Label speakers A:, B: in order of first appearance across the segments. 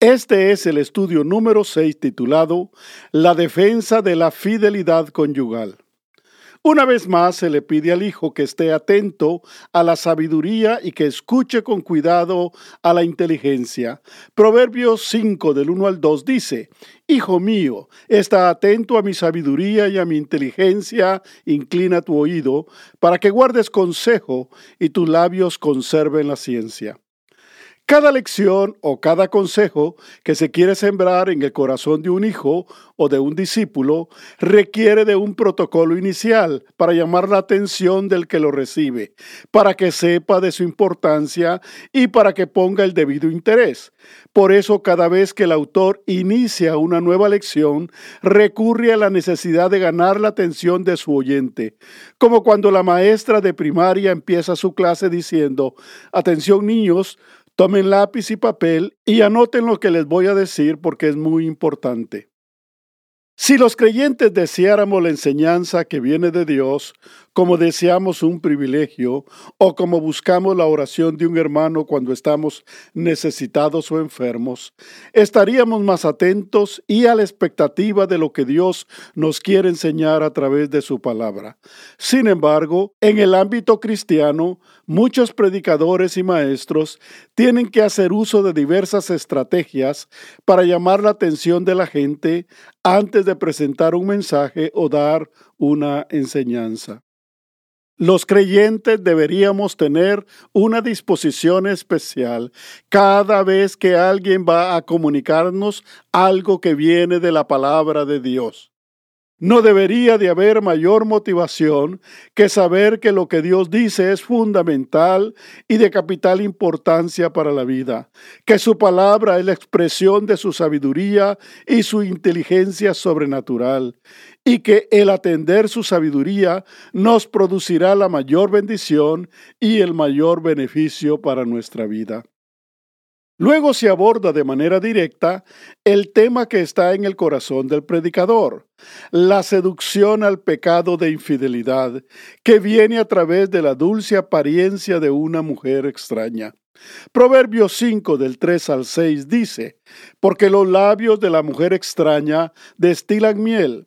A: Este es el estudio número 6 titulado La defensa de la fidelidad conyugal. Una vez más se le pide al hijo que esté atento a la sabiduría y que escuche con cuidado a la inteligencia. Proverbios 5 del 1 al 2 dice, Hijo mío, está atento a mi sabiduría y a mi inteligencia, inclina tu oído, para que guardes consejo y tus labios conserven la ciencia. Cada lección o cada consejo que se quiere sembrar en el corazón de un hijo o de un discípulo requiere de un protocolo inicial para llamar la atención del que lo recibe, para que sepa de su importancia y para que ponga el debido interés. Por eso cada vez que el autor inicia una nueva lección, recurre a la necesidad de ganar la atención de su oyente, como cuando la maestra de primaria empieza su clase diciendo, atención niños, Tomen lápiz y papel y anoten lo que les voy a decir porque es muy importante. Si los creyentes deseáramos la enseñanza que viene de Dios, como deseamos un privilegio o como buscamos la oración de un hermano cuando estamos necesitados o enfermos, estaríamos más atentos y a la expectativa de lo que Dios nos quiere enseñar a través de su palabra. Sin embargo, en el ámbito cristiano, muchos predicadores y maestros tienen que hacer uso de diversas estrategias para llamar la atención de la gente antes de presentar un mensaje o dar una enseñanza. Los creyentes deberíamos tener una disposición especial cada vez que alguien va a comunicarnos algo que viene de la palabra de Dios. No debería de haber mayor motivación que saber que lo que Dios dice es fundamental y de capital importancia para la vida, que su palabra es la expresión de su sabiduría y su inteligencia sobrenatural, y que el atender su sabiduría nos producirá la mayor bendición y el mayor beneficio para nuestra vida. Luego se aborda de manera directa el tema que está en el corazón del predicador, la seducción al pecado de infidelidad que viene a través de la dulce apariencia de una mujer extraña. Proverbios 5 del 3 al 6 dice, porque los labios de la mujer extraña destilan miel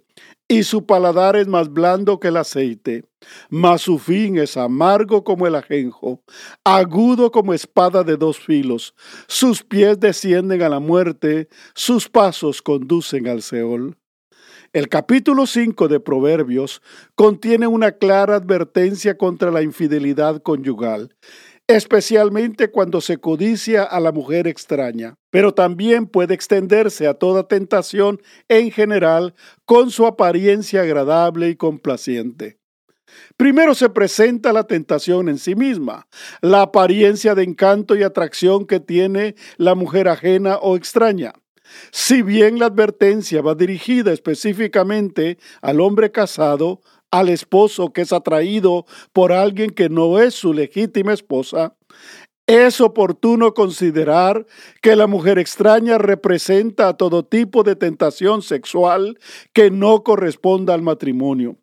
A: y su paladar es más blando que el aceite, mas su fin es amargo como el ajenjo, agudo como espada de dos filos. Sus pies descienden a la muerte, sus pasos conducen al Seol. El capítulo 5 de Proverbios contiene una clara advertencia contra la infidelidad conyugal especialmente cuando se codicia a la mujer extraña, pero también puede extenderse a toda tentación en general con su apariencia agradable y complaciente. Primero se presenta la tentación en sí misma, la apariencia de encanto y atracción que tiene la mujer ajena o extraña. Si bien la advertencia va dirigida específicamente al hombre casado, al esposo que es atraído por alguien que no es su legítima esposa, es oportuno considerar que la mujer extraña representa todo tipo de tentación sexual que no corresponda al matrimonio.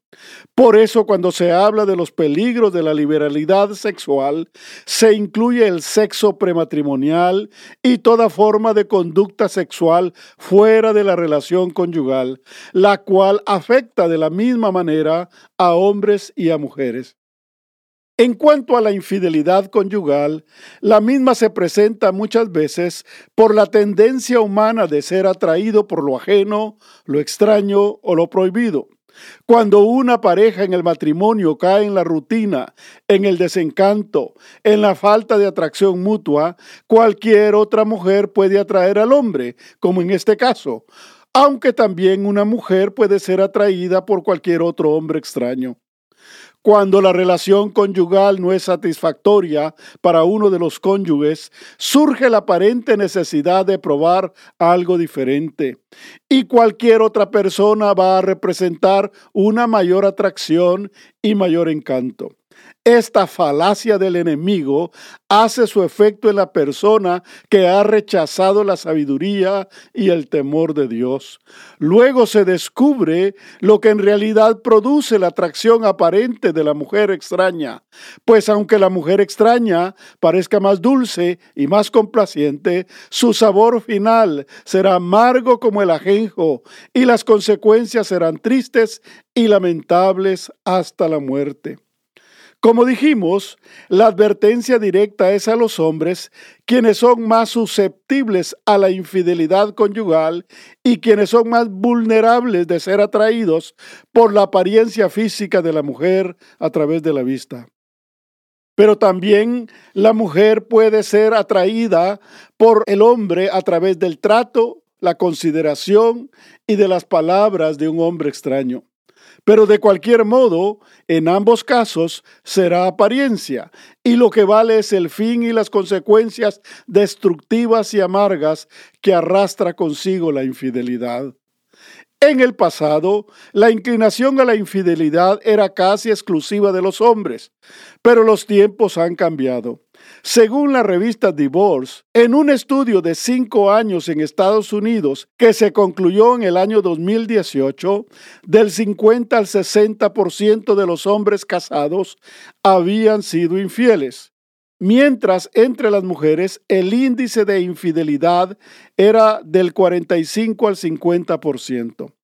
A: Por eso cuando se habla de los peligros de la liberalidad sexual, se incluye el sexo prematrimonial y toda forma de conducta sexual fuera de la relación conyugal, la cual afecta de la misma manera a hombres y a mujeres. En cuanto a la infidelidad conyugal, la misma se presenta muchas veces por la tendencia humana de ser atraído por lo ajeno, lo extraño o lo prohibido. Cuando una pareja en el matrimonio cae en la rutina, en el desencanto, en la falta de atracción mutua, cualquier otra mujer puede atraer al hombre, como en este caso, aunque también una mujer puede ser atraída por cualquier otro hombre extraño. Cuando la relación conyugal no es satisfactoria para uno de los cónyuges, surge la aparente necesidad de probar algo diferente. Y cualquier otra persona va a representar una mayor atracción y mayor encanto. Esta falacia del enemigo hace su efecto en la persona que ha rechazado la sabiduría y el temor de Dios. Luego se descubre lo que en realidad produce la atracción aparente de la mujer extraña, pues aunque la mujer extraña parezca más dulce y más complaciente, su sabor final será amargo como el ajenjo y las consecuencias serán tristes y lamentables hasta la muerte. Como dijimos, la advertencia directa es a los hombres, quienes son más susceptibles a la infidelidad conyugal y quienes son más vulnerables de ser atraídos por la apariencia física de la mujer a través de la vista. Pero también la mujer puede ser atraída por el hombre a través del trato, la consideración y de las palabras de un hombre extraño. Pero de cualquier modo, en ambos casos será apariencia, y lo que vale es el fin y las consecuencias destructivas y amargas que arrastra consigo la infidelidad. En el pasado, la inclinación a la infidelidad era casi exclusiva de los hombres, pero los tiempos han cambiado. Según la revista Divorce, en un estudio de cinco años en Estados Unidos que se concluyó en el año 2018, del 50 al 60% de los hombres casados habían sido infieles mientras entre las mujeres el índice de infidelidad era del 45 al 50%.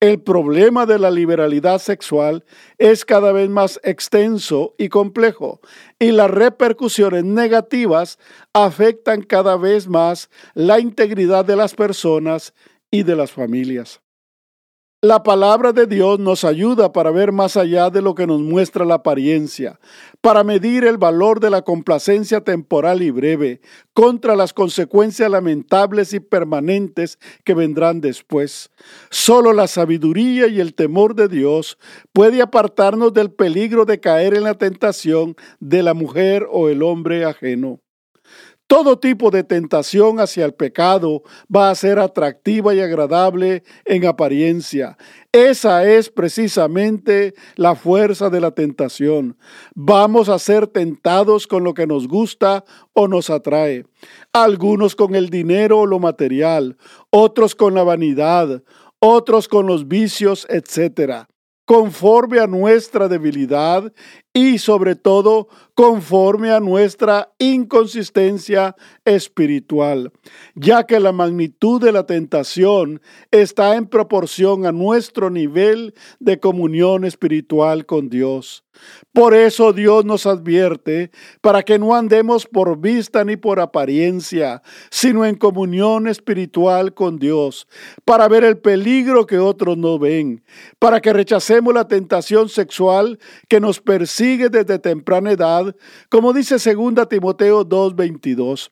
A: El problema de la liberalidad sexual es cada vez más extenso y complejo y las repercusiones negativas afectan cada vez más la integridad de las personas y de las familias. La palabra de Dios nos ayuda para ver más allá de lo que nos muestra la apariencia, para medir el valor de la complacencia temporal y breve contra las consecuencias lamentables y permanentes que vendrán después. Solo la sabiduría y el temor de Dios puede apartarnos del peligro de caer en la tentación de la mujer o el hombre ajeno. Todo tipo de tentación hacia el pecado va a ser atractiva y agradable en apariencia. Esa es precisamente la fuerza de la tentación. Vamos a ser tentados con lo que nos gusta o nos atrae. Algunos con el dinero o lo material, otros con la vanidad, otros con los vicios, etc conforme a nuestra debilidad y sobre todo conforme a nuestra inconsistencia espiritual, ya que la magnitud de la tentación está en proporción a nuestro nivel de comunión espiritual con Dios. Por eso Dios nos advierte para que no andemos por vista ni por apariencia, sino en comunión espiritual con Dios, para ver el peligro que otros no ven, para que rechacemos la tentación sexual que nos persigue desde temprana edad, como dice 2 Timoteo 2:22.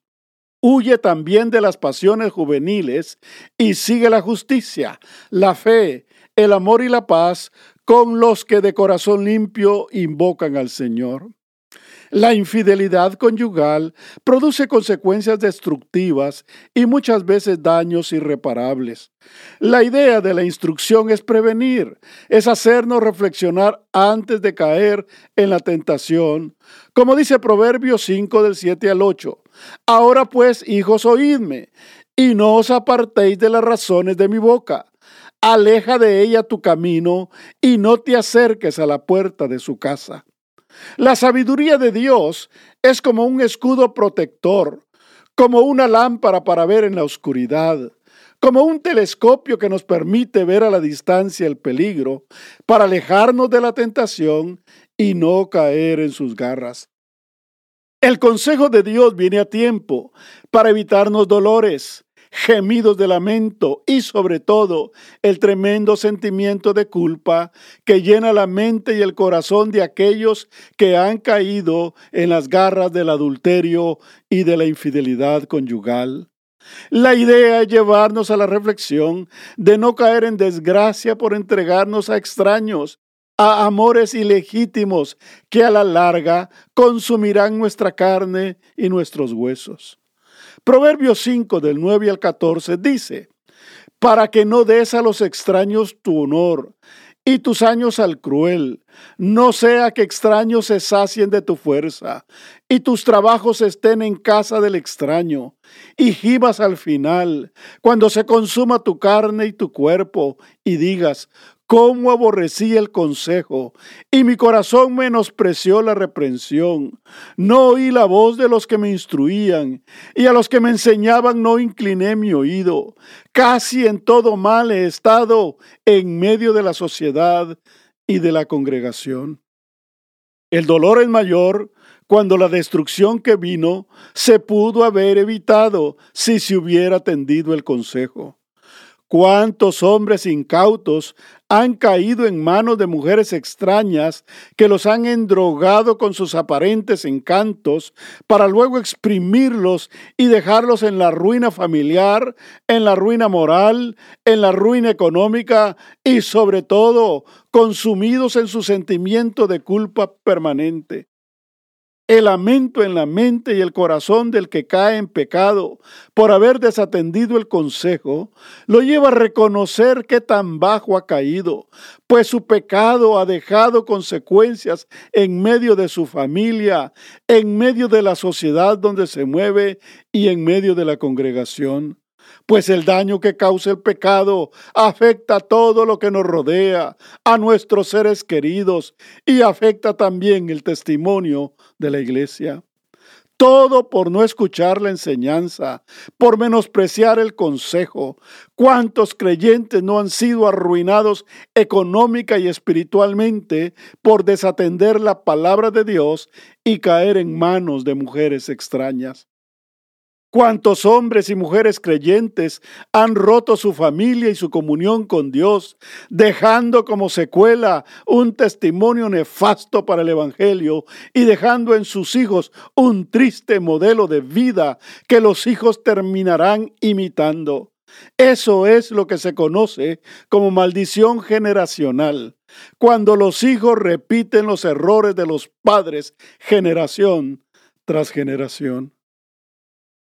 A: Huye también de las pasiones juveniles y sigue la justicia, la fe, el amor y la paz con los que de corazón limpio invocan al Señor. La infidelidad conyugal produce consecuencias destructivas y muchas veces daños irreparables. La idea de la instrucción es prevenir, es hacernos reflexionar antes de caer en la tentación, como dice Proverbios 5 del 7 al 8. Ahora pues, hijos, oídme, y no os apartéis de las razones de mi boca aleja de ella tu camino y no te acerques a la puerta de su casa. La sabiduría de Dios es como un escudo protector, como una lámpara para ver en la oscuridad, como un telescopio que nos permite ver a la distancia el peligro, para alejarnos de la tentación y no caer en sus garras. El consejo de Dios viene a tiempo para evitarnos dolores, gemidos de lamento y sobre todo el tremendo sentimiento de culpa que llena la mente y el corazón de aquellos que han caído en las garras del adulterio y de la infidelidad conyugal. La idea es llevarnos a la reflexión de no caer en desgracia por entregarnos a extraños a amores ilegítimos que a la larga consumirán nuestra carne y nuestros huesos. Proverbios 5 del 9 al 14 dice, para que no des a los extraños tu honor y tus años al cruel, no sea que extraños se sacien de tu fuerza y tus trabajos estén en casa del extraño y gibas al final, cuando se consuma tu carne y tu cuerpo y digas, cómo aborrecí el consejo, y mi corazón menospreció la reprensión. No oí la voz de los que me instruían, y a los que me enseñaban no incliné mi oído. Casi en todo mal he estado en medio de la sociedad y de la congregación. El dolor es mayor cuando la destrucción que vino se pudo haber evitado si se hubiera atendido el consejo. ¿Cuántos hombres incautos han caído en manos de mujeres extrañas que los han endrogado con sus aparentes encantos para luego exprimirlos y dejarlos en la ruina familiar, en la ruina moral, en la ruina económica y sobre todo consumidos en su sentimiento de culpa permanente? El lamento en la mente y el corazón del que cae en pecado por haber desatendido el consejo lo lleva a reconocer que tan bajo ha caído, pues su pecado ha dejado consecuencias en medio de su familia, en medio de la sociedad donde se mueve y en medio de la congregación pues el daño que causa el pecado afecta a todo lo que nos rodea, a nuestros seres queridos y afecta también el testimonio de la iglesia. Todo por no escuchar la enseñanza, por menospreciar el consejo. ¿Cuántos creyentes no han sido arruinados económica y espiritualmente por desatender la palabra de Dios y caer en manos de mujeres extrañas? Cuántos hombres y mujeres creyentes han roto su familia y su comunión con Dios, dejando como secuela un testimonio nefasto para el Evangelio y dejando en sus hijos un triste modelo de vida que los hijos terminarán imitando. Eso es lo que se conoce como maldición generacional, cuando los hijos repiten los errores de los padres generación tras generación.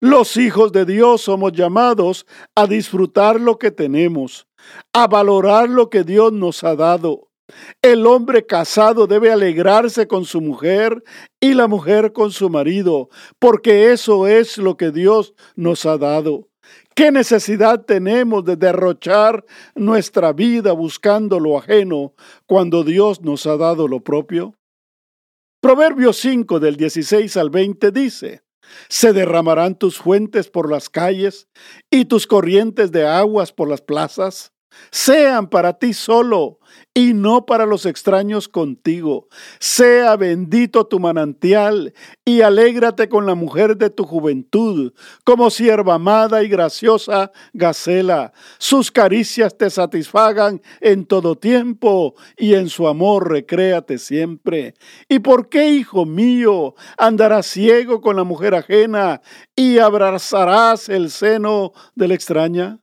A: Los hijos de Dios somos llamados a disfrutar lo que tenemos, a valorar lo que Dios nos ha dado. El hombre casado debe alegrarse con su mujer y la mujer con su marido, porque eso es lo que Dios nos ha dado. ¿Qué necesidad tenemos de derrochar nuestra vida buscando lo ajeno cuando Dios nos ha dado lo propio? Proverbios 5 del 16 al 20 dice, se derramarán tus fuentes por las calles y tus corrientes de aguas por las plazas. Sean para ti solo y no para los extraños contigo. Sea bendito tu manantial y alégrate con la mujer de tu juventud, como sierva amada y graciosa Gacela. Sus caricias te satisfagan en todo tiempo y en su amor recréate siempre. ¿Y por qué, hijo mío, andarás ciego con la mujer ajena y abrazarás el seno de la extraña?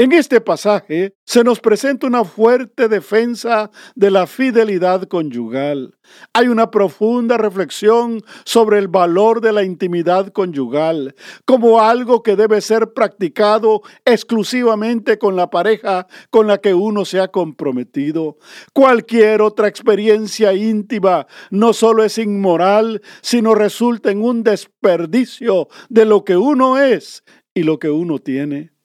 A: En este pasaje se nos presenta una fuerte defensa de la fidelidad conyugal. Hay una profunda reflexión sobre el valor de la intimidad conyugal como algo que debe ser practicado exclusivamente con la pareja con la que uno se ha comprometido. Cualquier otra experiencia íntima no solo es inmoral, sino resulta en un desperdicio de lo que uno es y lo que uno tiene.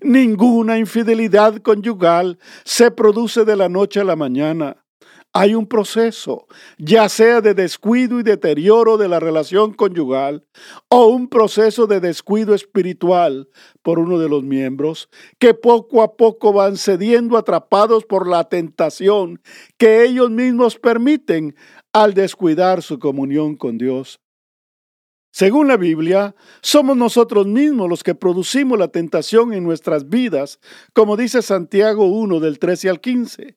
A: Ninguna infidelidad conyugal se produce de la noche a la mañana. Hay un proceso, ya sea de descuido y deterioro de la relación conyugal o un proceso de descuido espiritual por uno de los miembros, que poco a poco van cediendo atrapados por la tentación que ellos mismos permiten al descuidar su comunión con Dios. Según la Biblia, somos nosotros mismos los que producimos la tentación en nuestras vidas, como dice Santiago 1 del 13 al 15.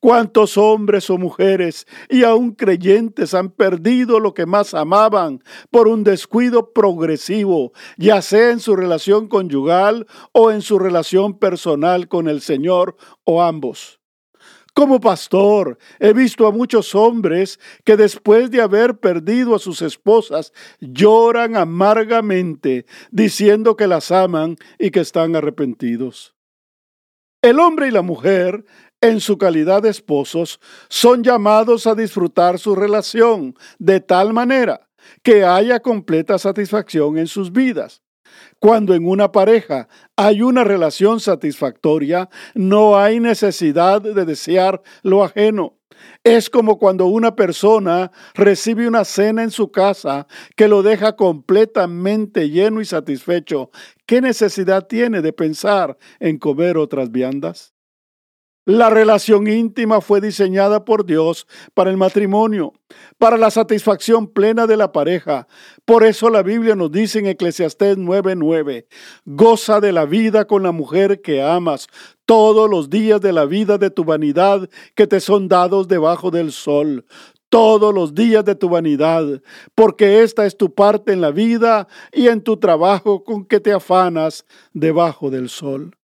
A: ¿Cuántos hombres o mujeres y aún creyentes han perdido lo que más amaban por un descuido progresivo, ya sea en su relación conyugal o en su relación personal con el Señor o ambos? Como pastor, he visto a muchos hombres que después de haber perdido a sus esposas lloran amargamente diciendo que las aman y que están arrepentidos. El hombre y la mujer en su calidad de esposos, son llamados a disfrutar su relación de tal manera que haya completa satisfacción en sus vidas. Cuando en una pareja hay una relación satisfactoria, no hay necesidad de desear lo ajeno. Es como cuando una persona recibe una cena en su casa que lo deja completamente lleno y satisfecho. ¿Qué necesidad tiene de pensar en comer otras viandas? La relación íntima fue diseñada por Dios para el matrimonio, para la satisfacción plena de la pareja. Por eso la Biblia nos dice en Eclesiastés 9:9, goza de la vida con la mujer que amas todos los días de la vida de tu vanidad que te son dados debajo del sol todos los días de tu vanidad, porque esta es tu parte en la vida y en tu trabajo con que te afanas debajo del sol.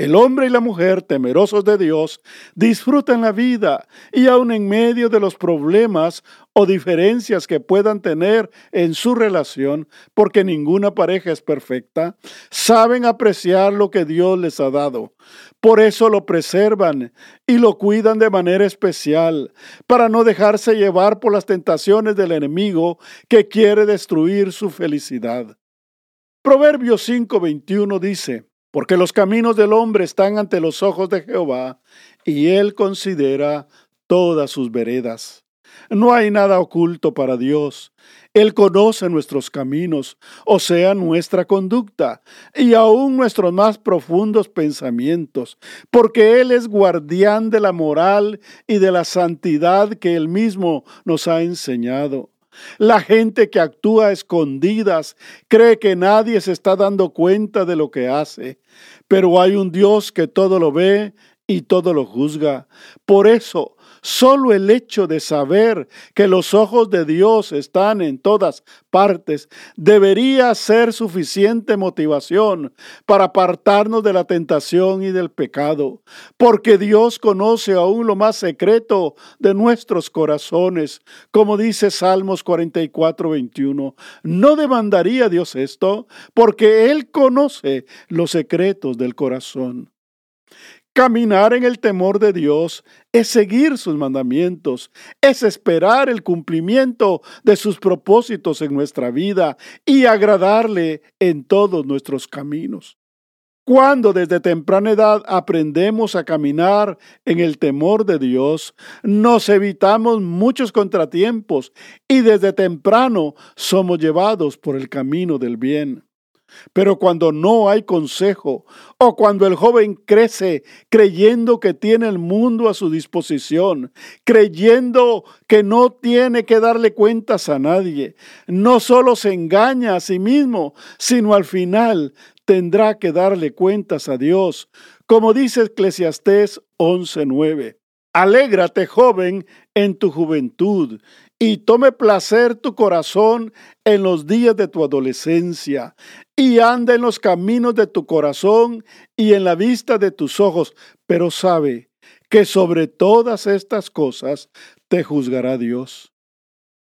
A: El hombre y la mujer, temerosos de Dios, disfrutan la vida y aun en medio de los problemas o diferencias que puedan tener en su relación, porque ninguna pareja es perfecta, saben apreciar lo que Dios les ha dado. Por eso lo preservan y lo cuidan de manera especial, para no dejarse llevar por las tentaciones del enemigo que quiere destruir su felicidad. Proverbios 5:21 dice, porque los caminos del hombre están ante los ojos de Jehová, y él considera todas sus veredas. No hay nada oculto para Dios. Él conoce nuestros caminos, o sea, nuestra conducta, y aún nuestros más profundos pensamientos, porque Él es guardián de la moral y de la santidad que Él mismo nos ha enseñado. La gente que actúa a escondidas cree que nadie se está dando cuenta de lo que hace, pero hay un Dios que todo lo ve y todo lo juzga. Por eso, Solo el hecho de saber que los ojos de Dios están en todas partes debería ser suficiente motivación para apartarnos de la tentación y del pecado, porque Dios conoce aún lo más secreto de nuestros corazones, como dice Salmos 44, 21. ¿No demandaría Dios esto? Porque Él conoce los secretos del corazón. Caminar en el temor de Dios es seguir sus mandamientos, es esperar el cumplimiento de sus propósitos en nuestra vida y agradarle en todos nuestros caminos. Cuando desde temprana edad aprendemos a caminar en el temor de Dios, nos evitamos muchos contratiempos y desde temprano somos llevados por el camino del bien. Pero cuando no hay consejo o cuando el joven crece creyendo que tiene el mundo a su disposición, creyendo que no tiene que darle cuentas a nadie, no solo se engaña a sí mismo, sino al final tendrá que darle cuentas a Dios, como dice Eclesiastés 11:9. Alégrate, joven, en tu juventud, y tome placer tu corazón en los días de tu adolescencia, y anda en los caminos de tu corazón y en la vista de tus ojos, pero sabe que sobre todas estas cosas te juzgará Dios.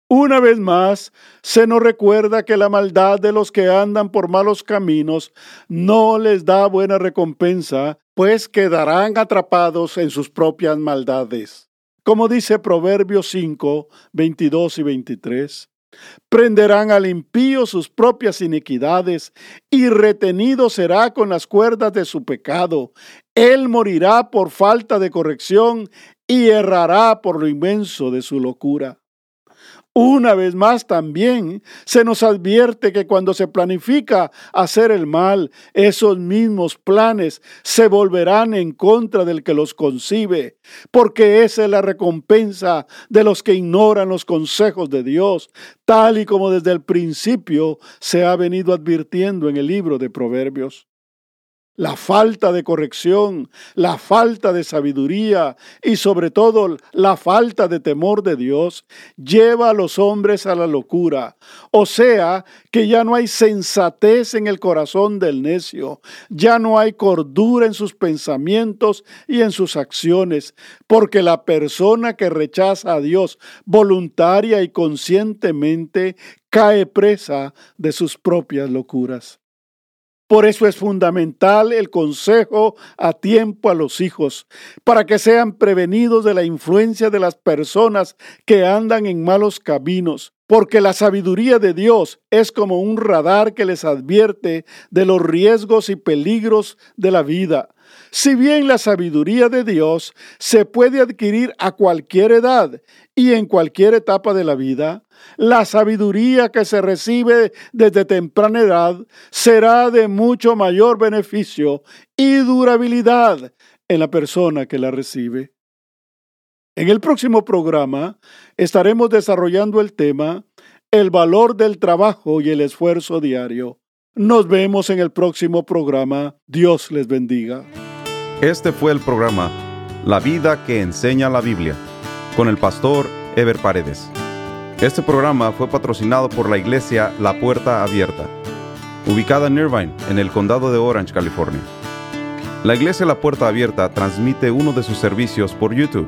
A: Una vez más, se nos recuerda que la maldad de los que andan por malos caminos no les da buena recompensa, pues quedarán atrapados en sus propias maldades. Como dice Proverbios 5, 22 y 23, Prenderán al impío sus propias iniquidades, y retenido será con las cuerdas de su pecado. Él morirá por falta de corrección, y errará por lo inmenso de su locura. Una vez más también se nos advierte que cuando se planifica hacer el mal, esos mismos planes se volverán en contra del que los concibe, porque esa es la recompensa de los que ignoran los consejos de Dios, tal y como desde el principio se ha venido advirtiendo en el libro de Proverbios la falta de corrección, la falta de sabiduría y sobre todo la falta de temor de Dios lleva a los hombres a la locura. O sea, que ya no hay sensatez en el corazón del necio, ya no hay cordura en sus pensamientos y en sus acciones, porque la persona que rechaza a Dios voluntaria y conscientemente cae presa de sus propias locuras. Por eso es fundamental el consejo a tiempo a los hijos, para que sean prevenidos de la influencia de las personas que andan en malos caminos, porque la sabiduría de Dios es como un radar que les advierte de los riesgos y peligros de la vida. Si bien la sabiduría de Dios se puede adquirir a cualquier edad y en cualquier etapa de la vida, la sabiduría que se recibe desde temprana edad será de mucho mayor beneficio y durabilidad en la persona que la recibe. En el próximo programa estaremos desarrollando el tema El valor del trabajo y el esfuerzo diario. Nos vemos en el próximo programa. Dios les bendiga.
B: Este fue el programa La vida que enseña la Biblia con el pastor Ever Paredes. Este programa fue patrocinado por la iglesia La Puerta Abierta, ubicada en Irvine, en el condado de Orange, California. La iglesia La Puerta Abierta transmite uno de sus servicios por YouTube.